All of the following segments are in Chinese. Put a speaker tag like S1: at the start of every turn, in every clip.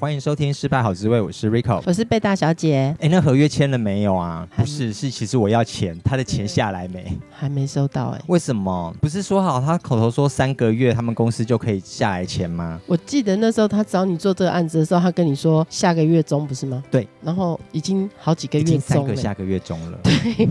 S1: 欢迎收听《失败好滋味》，我是 Rico，
S2: 我是贝大小姐。
S1: 哎，那合约签了没有啊？不是，是其实我要钱，他的钱下来没？
S2: 还没收到哎。
S1: 为什么？不是说好他口头说三个月，他们公司就可以下来钱吗？
S3: 我记得那时候他找你做这个案子的时候，他跟你说下个月中不是吗？
S1: 对。
S3: 然后已经好几个月中了，已经
S1: 三个下个月中了。
S3: 对。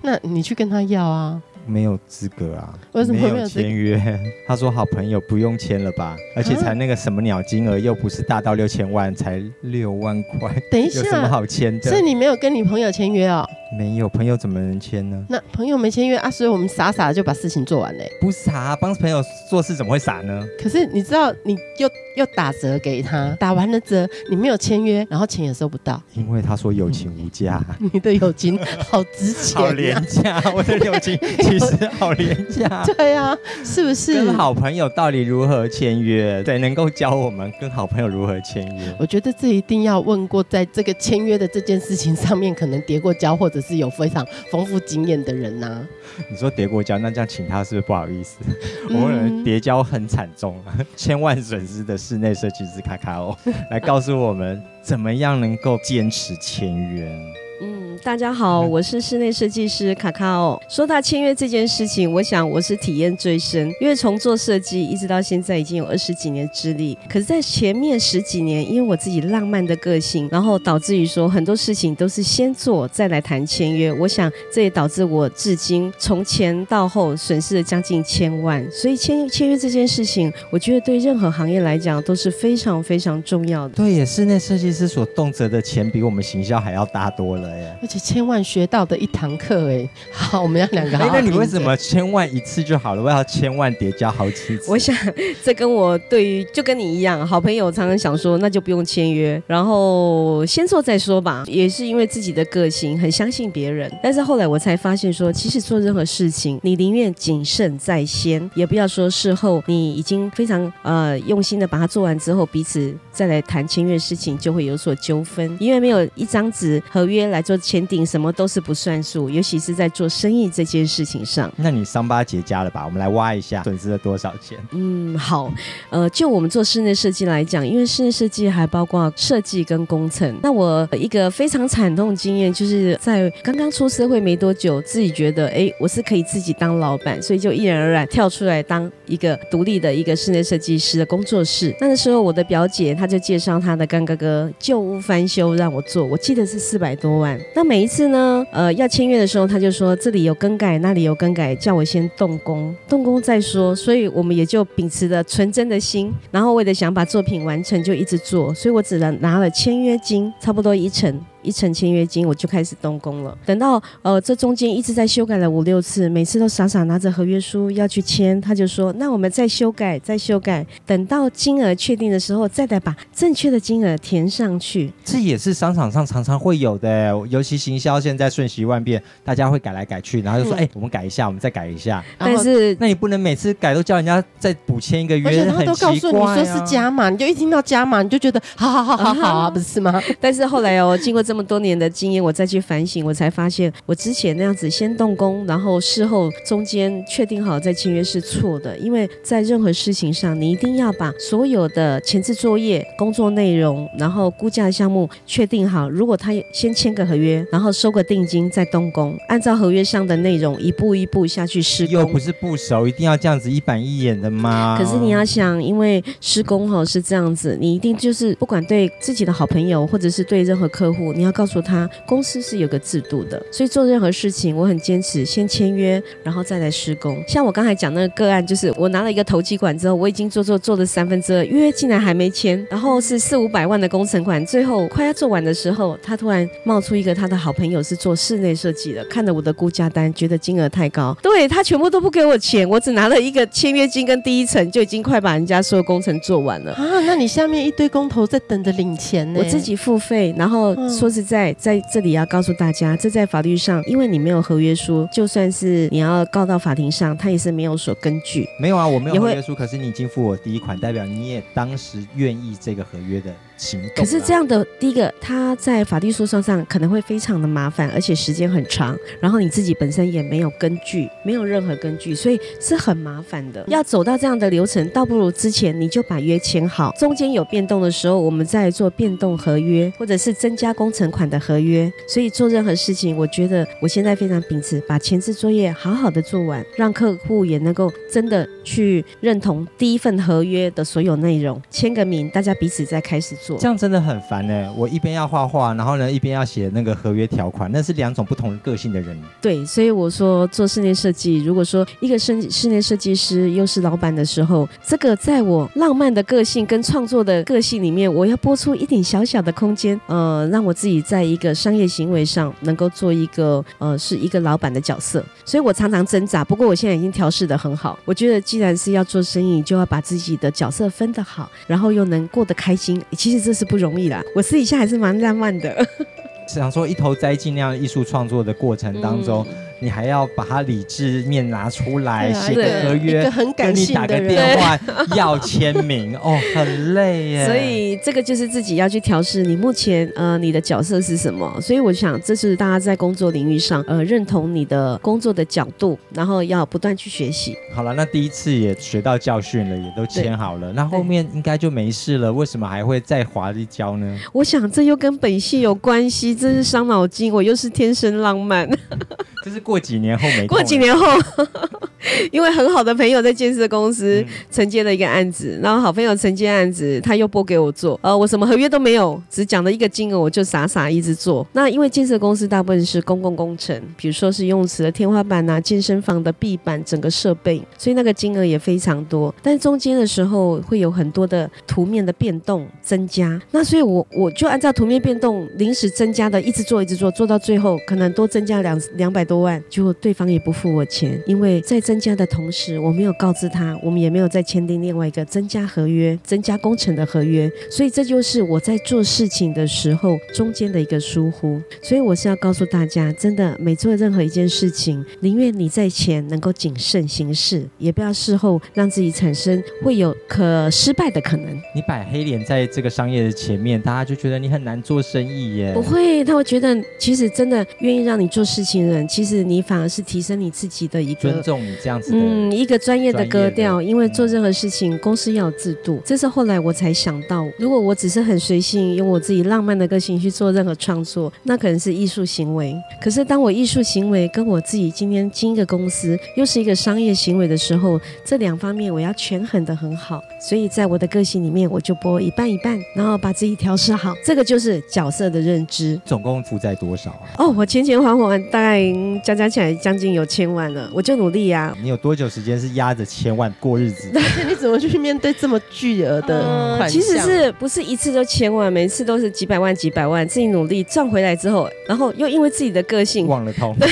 S3: 那你去跟他要啊。
S1: 没有资格啊！
S3: 为什么没有
S1: 签约？他说好朋友不用签了吧？而且才那个什么鸟金额，又不是大到六千万，才六万块。
S3: 等一下，
S1: 有什么好签的？
S3: 是你没有跟你朋友签约哦？
S1: 没有，朋友怎么能签呢？
S3: 那朋友没签约啊，所以我们傻傻的就把事情做完嘞。
S1: 不傻，帮朋友做事怎么会傻呢？
S3: 可是你知道，你又又打折给他，打完了折，你没有签约，然后钱也收不到。
S1: 因为他说友情无价，
S3: 你的友情好值钱，
S1: 好廉价，我的友情 其实好廉价。
S3: 对啊，是不是？
S1: 跟好朋友到底如何签约？对，能够教我们跟好朋友如何签约？
S3: 我觉得这一定要问过，在这个签约的这件事情上面，可能跌过跤或者。是有非常丰富经验的人呐、
S1: 你说叠过跤，那这样请他是不是不好意思？我们叠交很惨重，千万损失的室内设计师卡卡哦来告诉我们，怎么样能够坚持签约。
S4: 大家好，我是室内设计师卡卡欧。说到签约这件事情，我想我是体验最深，因为从做设计一直到现在已经有二十几年之力。可是，在前面十几年，因为我自己浪漫的个性，然后导致于说很多事情都是先做再来谈签约。我想这也导致我至今从前到后损失了将近千万。所以签签约这件事情，我觉得对任何行业来讲都是非常非常重要的。
S1: 对，也室内设计师所动辄的钱比我们行销还要大多了耶。
S3: 千万学到的一堂课哎，好，我们要两个好好。
S1: 哎，那你为什么千万一次就好了？我要千万叠加好几次？
S4: 我想这跟我对于就跟你一样，好朋友常常想说，那就不用签约，然后先做再说吧。也是因为自己的个性很相信别人，但是后来我才发现说，其实做任何事情，你宁愿谨慎在先，也不要说事后你已经非常呃用心的把它做完之后，彼此再来谈签约事情就会有所纠纷，因为没有一张纸合约来做签订。什么都是不算数，尤其是在做生意这件事情上。
S1: 那你伤疤结痂了吧？我们来挖一下，损失了多少钱？
S4: 嗯，好，呃，就我们做室内设计来讲，因为室内设计还包括设计跟工程。那我一个非常惨痛的经验，就是在刚刚出社会没多久，自己觉得，哎，我是可以自己当老板，所以就毅然而然跳出来当一个独立的一个室内设计师的工作室。那个时候，我的表姐她就介绍他的干哥哥旧屋翻修让我做，我记得是四百多万。那每一次。呢，呃，要签约的时候，他就说这里有更改，那里有更改，叫我先动工，动工再说。所以我们也就秉持着纯真的心，然后为了想把作品完成，就一直做。所以我只能拿了签约金，差不多一成。一成签约金，我就开始动工了。等到呃，这中间一直在修改了五六次，每次都傻傻拿着合约书要去签，他就说：“那我们再修改，再修改，等到金额确定的时候，再来把正确的金额填上去。”
S1: 这也是商场上常常会有的，尤其行销现在瞬息万变，大家会改来改去，然后就说：“哎、嗯欸，我们改一下，我们再改一下。”
S4: 但是
S1: 那你不能每次改都叫人家再补签一个约，
S3: 而且他都告诉你说是加码，
S1: 啊、
S3: 你就一听到加码，你就觉得好好好好好啊，不是吗？
S4: 但是后来哦，经过这么多年的经验。我再去反省，我才发现我之前那样子先动工，然后事后中间确定好再签约是错的。因为在任何事情上，你一定要把所有的前置作业、工作内容，然后估价项目确定好。如果他先签个合约，然后收个定金再动工，按照合约上的内容一步一步下去施工。
S1: 又不是不熟，一定要这样子一板一眼的吗？
S4: 可是你要想，因为施工哈是这样子，你一定就是不管对自己的好朋友，或者是对任何客户，你要告诉他。公司是有个制度的，所以做任何事情，我很坚持先签约，然后再来施工。像我刚才讲那个个案，就是我拿了一个投机款之后，我已经做做做了三分之二，约竟然还没签，然后是四五百万的工程款，最后快要做完的时候，他突然冒出一个他的好朋友是做室内设计的，看了我的估价单，觉得金额太高，对，他全部都不给我钱，我只拿了一个签约金跟第一层，就已经快把人家所有工程做完了
S3: 啊！那你下面一堆工头在等着领钱呢？
S4: 我自己付费，然后说实在在这里要告诉大家，这在法律上，因为你没有合约书，就算是你要告到法庭上，他也是没有所根据。
S1: 没有啊，我没有合约书，可是你已经付我第一款，代表你也当时愿意这个合约的行动。
S4: 可是这样的，第一个，他在法律诉讼上可能会非常的麻烦，而且时间很长，然后你自己本身也没有根据，没有任何根据，所以是很麻烦的。要走到这样的流程，倒不如之前你就把约签好，中间有变动的时候，我们再做变动合约，或者是增加工程款的合约。所以做任何事情，我觉得我现在非常秉持，把前置作业好好的做完，让客户也能够真的去认同第一份合约的所有内容，签个名，大家彼此再开始做。
S1: 这样真的很烦呢。我一边要画画，然后呢一边要写那个合约条款，那是两种不同个性的人。
S4: 对，所以我说做室内设计，如果说一个室室内设计师又是老板的时候，这个在我浪漫的个性跟创作的个性里面，我要拨出一点小小的空间，呃，让我自己在一个商业行为上能够做一个呃是一个老板的角色。所以我常常挣扎，不过我现在已经调试得很好。我觉得既然是要做生意，就要把自己的角色分得好，然后又能过得开心。其实这是不容易啦，我私底下还是蛮浪漫的。
S1: 想说一头栽进那样艺术创作的过程当中。嗯你还要把他理智面拿出来写个合约，跟你打个电话要签名哦，很累耶。
S4: 所以这个就是自己要去调试。你目前呃你的角色是什么？所以我想这是大家在工作领域上呃认同你的工作的角度，然后要不断去学习。
S1: 好了，那第一次也学到教训了，也都签好了，那后面应该就没事了。为什么还会再滑一跤呢？
S4: 我想这又跟本性有关系，这是伤脑筋。我又是天生浪漫。
S1: 就是过几年后没。
S4: 过几年后，因为很好的朋友在建设公司承接了一个案子，嗯、然后好朋友承接案子，他又拨给我做。呃，我什么合约都没有，只讲了一个金额，我就傻傻一直做。那因为建设公司大部分是公共工程，比如说是游泳池的天花板啊、健身房的壁板、整个设备，所以那个金额也非常多。但中间的时候会有很多的图面的变动增加，那所以我我就按照图面变动临时增加的，一直做一直做，做到最后可能多增加两两百多。多万，结果对方也不付我钱，因为在增加的同时，我没有告知他，我们也没有再签订另外一个增加合约、增加工程的合约，所以这就是我在做事情的时候中间的一个疏忽。所以我是要告诉大家，真的每做任何一件事情，宁愿你在前能够谨慎行事，也不要事后让自己产生会有可失败的可能。
S1: 你摆黑脸在这个商业的前面，大家就觉得你很难做生意耶？
S4: 不会，他会觉得其实真的愿意让你做事情的人，其实。你反而是提升你自己的一个
S1: 尊重你这样子
S4: 嗯，一个专业的格调，因为做任何事情，公司要有制度。这是后来我才想到，如果我只是很随性，用我自己浪漫的个性去做任何创作，那可能是艺术行为。可是当我艺术行为跟我自己今天经营一个公司，又是一个商业行为的时候，这两方面我要权衡的很好。所以在我的个性里面，我就播一半一半，然后把自己调试好。这个就是角色的认知。
S1: 总共负债多少啊？
S4: 哦，我前前还还大概。加加起来将近有千万了，我就努力呀、啊。
S1: 你有多久时间是压着千万过日子？
S3: 你怎么去面对这么巨额的款项？
S4: 其实是不是一次就千万？每次都是几百万、几百万，自己努力赚回来之后，然后又因为自己的个性
S1: 忘了痛。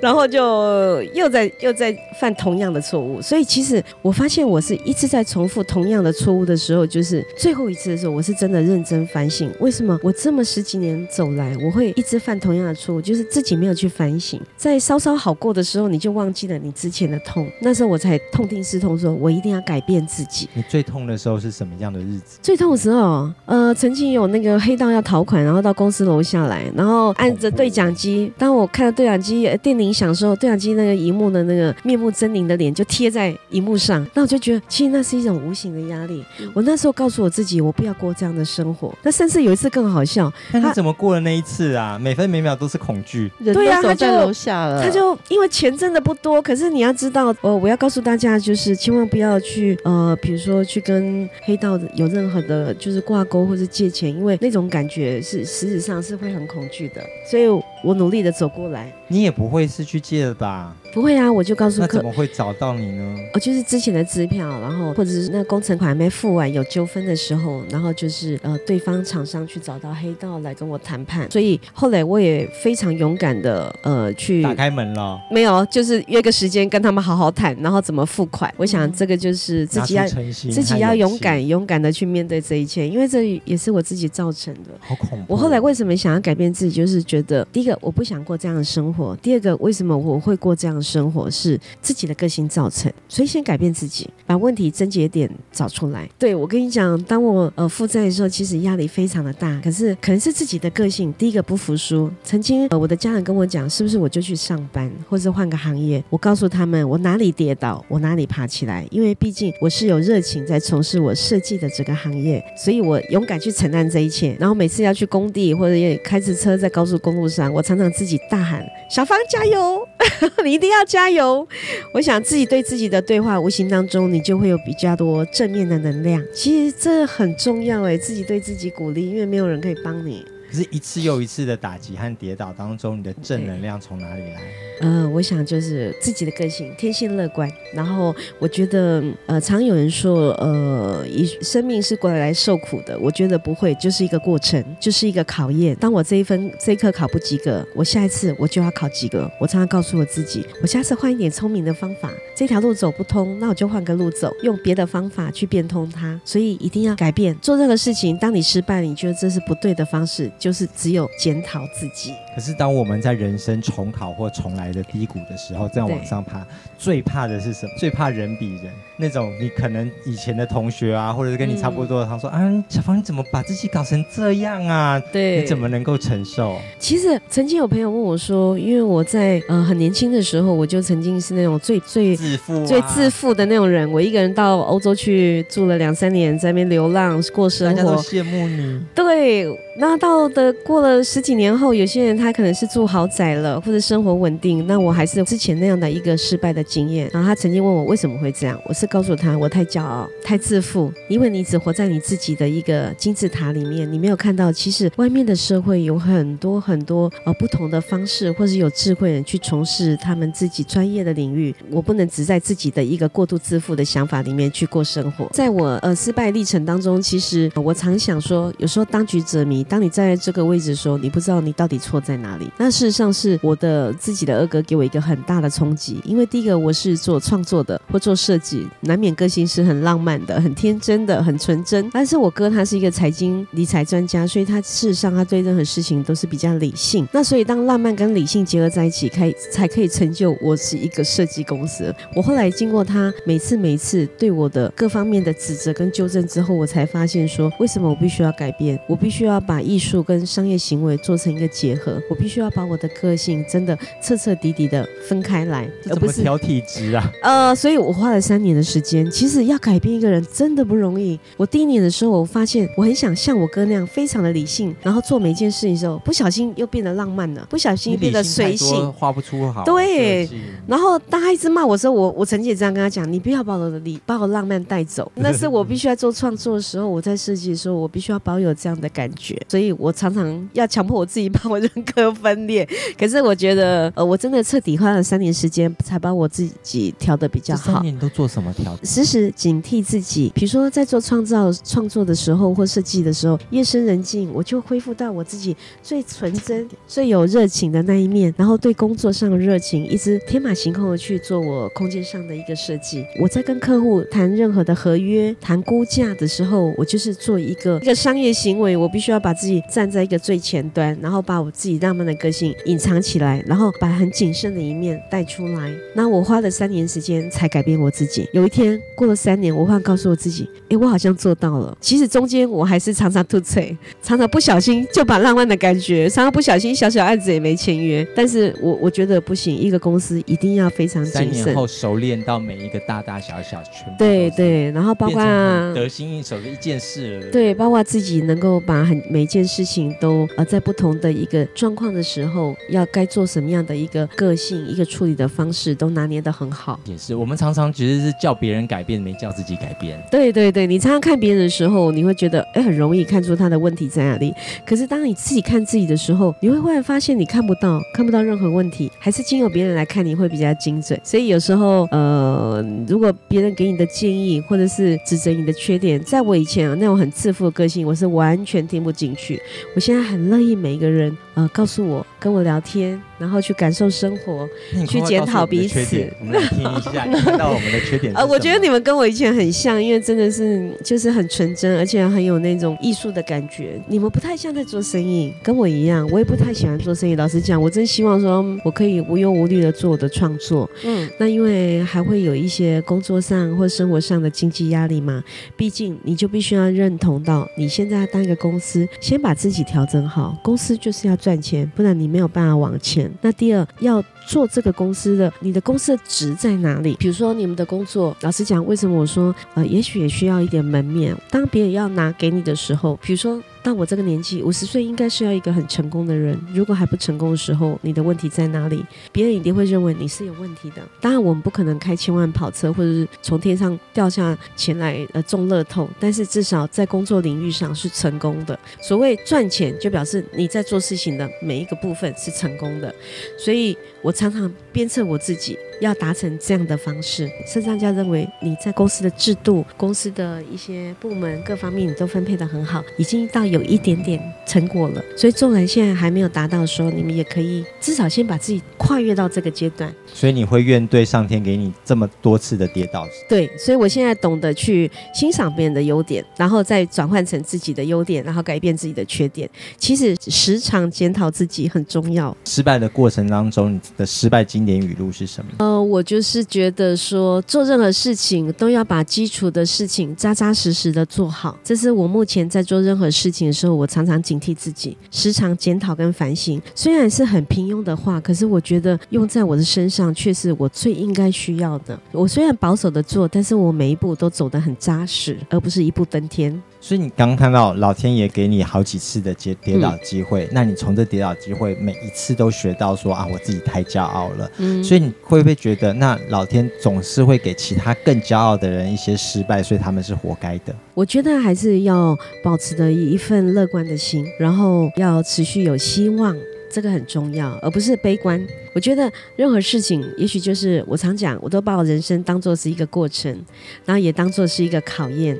S4: 对。然后就又在又在犯同样的错误，所以其实我发现我是一直在重复同样的错误的时候，就是最后一次的时候，我是真的认真反省，为什么我这么十几年走来，我会一直犯同样的错误，就是自己没有去反省，在稍稍好过的时候，你就忘记了你之前的痛，那时候我才痛定思痛，说我一定要改变自己。
S1: 你最痛的时候是什么样的日子？
S4: 最痛的时候，呃，曾经有那个黑道要讨款，然后到公司楼下来，然后按着对讲机，当我看到对讲机电铃响的时候，对讲机那个荧幕的那个面目狰狞的脸就贴在荧幕上，那我就觉得其实那是一种无形的压力。我那时候告诉我自己，我不要过这样的生活。那甚至有一次更好笑，
S1: 那你怎么过了那一次啊？每分每秒都是恐惧。
S3: 对呀，他在楼下了，
S4: 他就因为钱真的不多，可是你要知道，呃，我要告诉大家，就是千万不要去呃，比如说去跟黑道有任何的，就是挂钩或者借钱，因为那种感觉是实质上是会很恐惧的。所以我努力的走过来。
S1: 你也不会是去借的吧？
S4: 不会啊，我就告诉客
S5: 那怎么会找到你呢？
S4: 哦，就是之前的支票，然后或者是那工程款还没付完有纠纷的时候，然后就是呃对方厂商去找到黑道来跟我谈判，所以后来我也非常勇敢的呃去
S5: 打开门了，
S4: 没有，就是约个时间跟他们好好谈，然后怎么付款。我想这个就是自己要自己要勇敢勇敢的去面对这一切，因为这也是我自己造成的。
S5: 好恐怖！
S4: 我后来为什么想要改变自己，就是觉得第一个我不想过这样的生活，第二个为什么我会过这样生活是自己的个性造成，所以先改变自己，把问题症结点找出来。对，我跟你讲，当我呃负债的时候，其实压力非常的大，可是可能是自己的个性，第一个不服输。曾经呃我的家人跟我讲，是不是我就去上班，或者换个行业？我告诉他们，我哪里跌倒，我哪里爬起来，因为毕竟我是有热情在从事我设计的这个行业，所以我勇敢去承担这一切。然后每次要去工地或者开着车在高速公路上，我常常自己大喊：“小芳加油，你一定要加油！”我想自己对自己的对话，无形当中你就会有比较多正面的能量。其实这很重要诶，自己对自己鼓励，因为没有人可以帮你。
S5: 可是，一次又一次的打击和跌倒当中，你的正能量从哪里来？
S4: 呃，我想就是自己的个性，天性乐观。然后我觉得，呃，常有人说，呃，一生命是过来受苦的。我觉得不会，就是一个过程，就是一个考验。当我这一分这一科考不及格，我下一次我就要考及格。我常常告诉我自己，我下次换一点聪明的方法。这条路走不通，那我就换个路走，用别的方法去变通它。所以一定要改变，做任何事情。当你失败，你觉得这是不对的方式。就是只有检讨自己。
S5: 可是当我们在人生重考或重来的低谷的时候，这样往上爬，最怕的是什么？最怕人比人。那种你可能以前的同学啊，或者是跟你差不多的，他说、嗯、啊，小芳你怎么把自己搞成这样啊？
S4: 对，
S5: 你怎么能够承受？
S4: 其实曾经有朋友问我说，因为我在呃很年轻的时候，我就曾经是那种最最
S5: 自负、啊、
S4: 最自负的那种人。我一个人到欧洲去住了两三年，在那边流浪过生活，大
S5: 家都羡慕你。
S4: 对，那到的过了十几年后，有些人他他可能是住豪宅了，或者生活稳定，那我还是之前那样的一个失败的经验。然后他曾经问我为什么会这样，我是告诉他我太骄傲、太自负，因为你只活在你自己的一个金字塔里面，你没有看到其实外面的社会有很多很多呃不同的方式，或者有智慧人去从事他们自己专业的领域。我不能只在自己的一个过度自负的想法里面去过生活。在我呃失败历程当中，其实、我常想说，有时候当局者迷，当你在这个位置的时候，你不知道你到底错在哪里。那事实上是我的自己的二哥给我一个很大的冲击，因为第一个我是做创作的或做设计，难免个性是很浪漫的、很天真的、很纯真。但是我哥他是一个财经理财专家，所以他事实上他对任何事情都是比较理性。那所以当浪漫跟理性结合在一起，可以才可以成就我是一个设计公司。我后来经过他每次每次对我的各方面的指责跟纠正之后，我才发现说，为什么我必须要改变？我必须要把艺术跟商业行为做成一个结合，我必须要把我的个性真的彻彻底底的分开来，而不是
S5: 挑体质啊。
S4: 呃，所以我花了三年的时间。其实要改变一个人真的不容易。我第一年的时候，我发现我很想像我哥那样，非常的理性，然后做每一件事情的时候，不小心又变得浪漫了，不小心变得随性，
S5: 画不出好。
S4: 对。然后当他一直骂我的时候，我我曾经也这样跟他讲：你不要把我的理，把我浪漫带走。那是我必须要做创作的时候，我在设计的时候，我必须要保有这样的感觉。所以我常常要强迫我自己把我人格分裂。可是我觉得，呃，我真的彻底花了三年时间，才把我自己调的比较好。
S5: 三年你都做什么调？
S4: 时时警惕自己，比如说在做创造创作的时候，或设计的时候，夜深人静，我就恢复到我自己最纯真、最有热情的那一面，然后对工作上的热情，一直天马行空的去做我空间上的一个设计。我在跟客户谈任何的合约、谈估价的时候，我就是做一个一个商业行为，我必须要把自己站在一个最前端，然后把我自己浪漫的个性。隐藏起来，然后把很谨慎的一面带出来。那我花了三年时间才改变我自己。有一天过了三年，我忽然告诉我自己：“哎，我好像做到了。”其实中间我还是常常吐槽，常常不小心就把浪漫的感觉，常常不小心小小案子也没签约。但是我我觉得不行，一个公司一定要非常谨慎。三
S5: 年后熟练到每一个大大小小全部
S4: 对对，然后包括
S5: 得心应手的一件事。
S4: 对，包括自己能够把很每一件事情都呃在不同的一个状状况的时候，要该做什么样的一个个性、一个处理的方式，都拿捏得很好。
S1: 也是，我们常常其实是叫别人改变，没叫自己改变。
S4: 对对对，你常常看别人的时候，你会觉得哎，很容易看出他的问题在哪里。可是当你自己看自己的时候，你会忽然发现你看不到，看不到任何问题，还是经由别人来看你会比较精准。所以有时候，呃，如果别人给你的建议或者是指责你的缺点，在我以前啊那种很自负的个性，我是完全听不进去。我现在很乐意每一个人呃告诉我，跟我聊天。然后去感受生活，去检讨彼此。
S1: 我们来听一下，你看到我们的缺点。呃，
S4: 我觉得你们跟我以前很像，因为真的是就是很纯真，而且很有那种艺术的感觉。你们不太像在做生意，跟我一样，我也不太喜欢做生意。老实讲，我真希望说我可以无忧无虑的做我的创作。嗯，那因为还会有一些工作上或生活上的经济压力嘛。毕竟你就必须要认同到，你现在当一个公司，先把自己调整好。公司就是要赚钱，不然你没有办法往前。那第二要做这个公司的，你的公司的值在哪里？比如说你们的工作，老实讲，为什么我说呃，也许也需要一点门面。当别人要拿给你的时候，比如说。到我这个年纪，五十岁应该是要一个很成功的人。如果还不成功的时候，你的问题在哪里？别人一定会认为你是有问题的。当然，我们不可能开千万跑车，或者是从天上掉下钱来呃中乐透。但是至少在工作领域上是成功的。所谓赚钱，就表示你在做事情的每一个部分是成功的。所以我常常鞭策我自己。要达成这样的方式，圣上家认为你在公司的制度、公司的一些部门各方面你都分配得很好，已经到有一点点成果了。所以纵然现在还没有达到的时候，你们也可以至少先把自己跨越到这个阶段。
S1: 所以你会怨对上天给你这么多次的跌倒？
S4: 对，所以我现在懂得去欣赏别人的优点，然后再转换成自己的优点，然后改变自己的缺点。其实时常检讨自己很重要。
S1: 失败的过程当中，你的失败经典语录是什么？
S4: 呃，我就是觉得说，做任何事情都要把基础的事情扎扎实实的做好。这是我目前在做任何事情的时候，我常常警惕自己，时常检讨跟反省。虽然是很平庸的话，可是我觉得用在我的身上，却是我最应该需要的。我虽然保守的做，但是我每一步都走得很扎实，而不是一步登天。
S1: 所以你刚刚看到老天爷给你好几次的跌跌倒机会，嗯、那你从这跌倒机会每一次都学到说啊，我自己太骄傲了。嗯，所以你会不会觉得，那老天总是会给其他更骄傲的人一些失败，所以他们是活该的？
S4: 我觉得还是要保持着一份乐观的心，然后要持续有希望。这个很重要，而不是悲观。我觉得任何事情，也许就是我常讲，我都把我人生当做是一个过程，然后也当做是一个考验。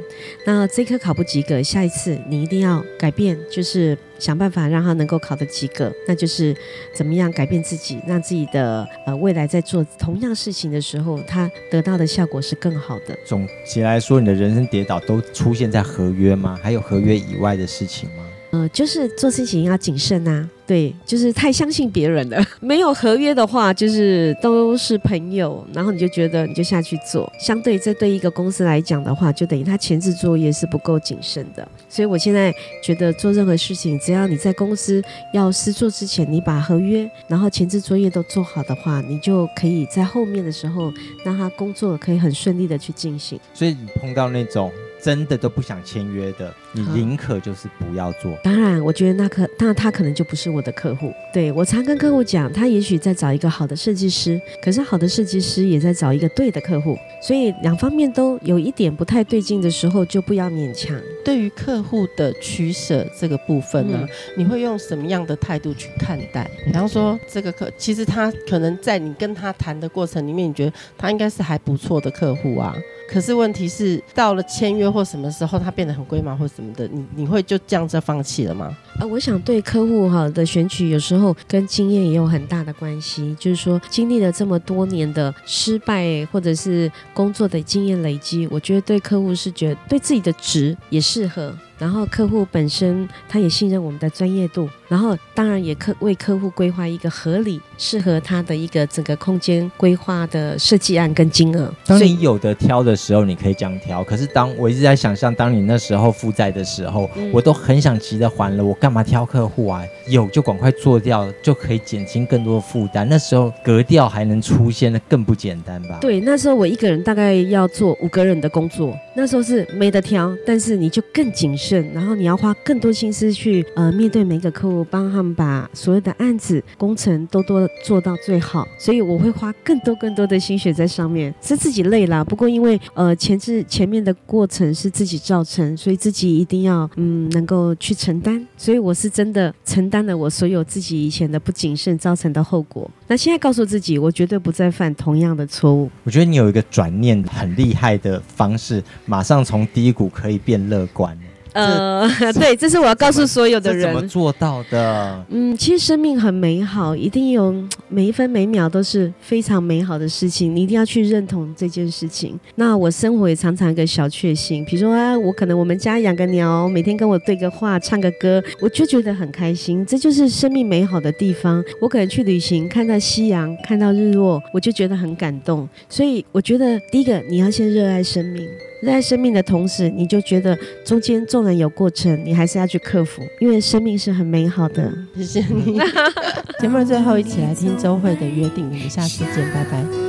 S4: 那这科考不及格，下一次你一定要改变，就是想办法让他能够考得及格。那就是怎么样改变自己，让自己的呃未来在做同样事情的时候，他得到的效果是更好的。
S1: 总结来说，你的人生跌倒都出现在合约吗？还有合约以外的事情吗？
S4: 呃，就是做事情要谨慎啊。对，就是太相信别人了。没有合约的话，就是都是朋友，然后你就觉得你就下去做。相对这对一个公司来讲的话，就等于他前置作业是不够谨慎的。所以我现在觉得做任何事情，只要你在公司要试做之前，你把合约然后前置作业都做好的话，你就可以在后面的时候让他工作可以很顺利的去进行。
S1: 所以你碰到那种真的都不想签约的，你宁可就是不要做。
S4: 当然，我觉得那可那他可能就不是我。的客户，对，我常跟客户讲，他也许在找一个好的设计师，可是好的设计师也在找一个对的客户，所以两方面都有一点不太对劲的时候，就不要勉强。
S3: 对于客户的取舍这个部分呢，嗯、你会用什么样的态度去看待？比方说，这个客，其实他可能在你跟他谈的过程里面，你觉得他应该是还不错的客户啊。可是问题是，到了签约或什么时候，他变得很龟毛或什么的，你你会就这样子放弃了吗？啊、
S4: 我想对客户哈的选取，有时候跟经验也有很大的关系。就是说，经历了这么多年的失败，或者是工作的经验累积，我觉得对客户是觉得对自己的值也适合。然后客户本身他也信任我们的专业度，然后当然也客为客户规划一个合理适合他的一个整个空间规划的设计案跟金额。
S1: 当你有的挑的时候，你可以这样挑。可是当我一直在想象，当你那时候负债的时候，嗯、我都很想急着还了，我干嘛挑客户啊？有就赶快做掉，就可以减轻更多的负担。那时候格调还能出现的更不简单吧？
S4: 对，那时候我一个人大概要做五个人的工作，那时候是没得挑，但是你就更谨慎。然后你要花更多心思去呃面对每个客户我帮他们把所有的案子工程都多做到最好，所以我会花更多更多的心血在上面，是自己累啦。不过因为呃前置前面的过程是自己造成，所以自己一定要嗯能够去承担。所以我是真的承担了我所有自己以前的不谨慎造成的后果。那现在告诉自己，我绝对不再犯同样的错误。
S1: 我觉得你有一个转念很厉害的方式，马上从低谷可以变乐观。
S4: 呃，对，这是我要告诉所有的人，
S1: 怎么做到的？
S4: 嗯，其实生命很美好，一定有每一分每秒都是非常美好的事情，你一定要去认同这件事情。那我生活也常常一个小确幸，比如说啊，我可能我们家养个鸟，每天跟我对个话，唱个歌，我就觉得很开心，这就是生命美好的地方。我可能去旅行，看到夕阳，看到日落，我就觉得很感动。所以我觉得第一个，你要先热爱生命。热爱生命的同时，你就觉得中间纵然有过程，你还是要去克服，因为生命是很美好的。
S6: 谢谢你。节目的最后，一起来听周慧的约定，我们下次见，拜拜。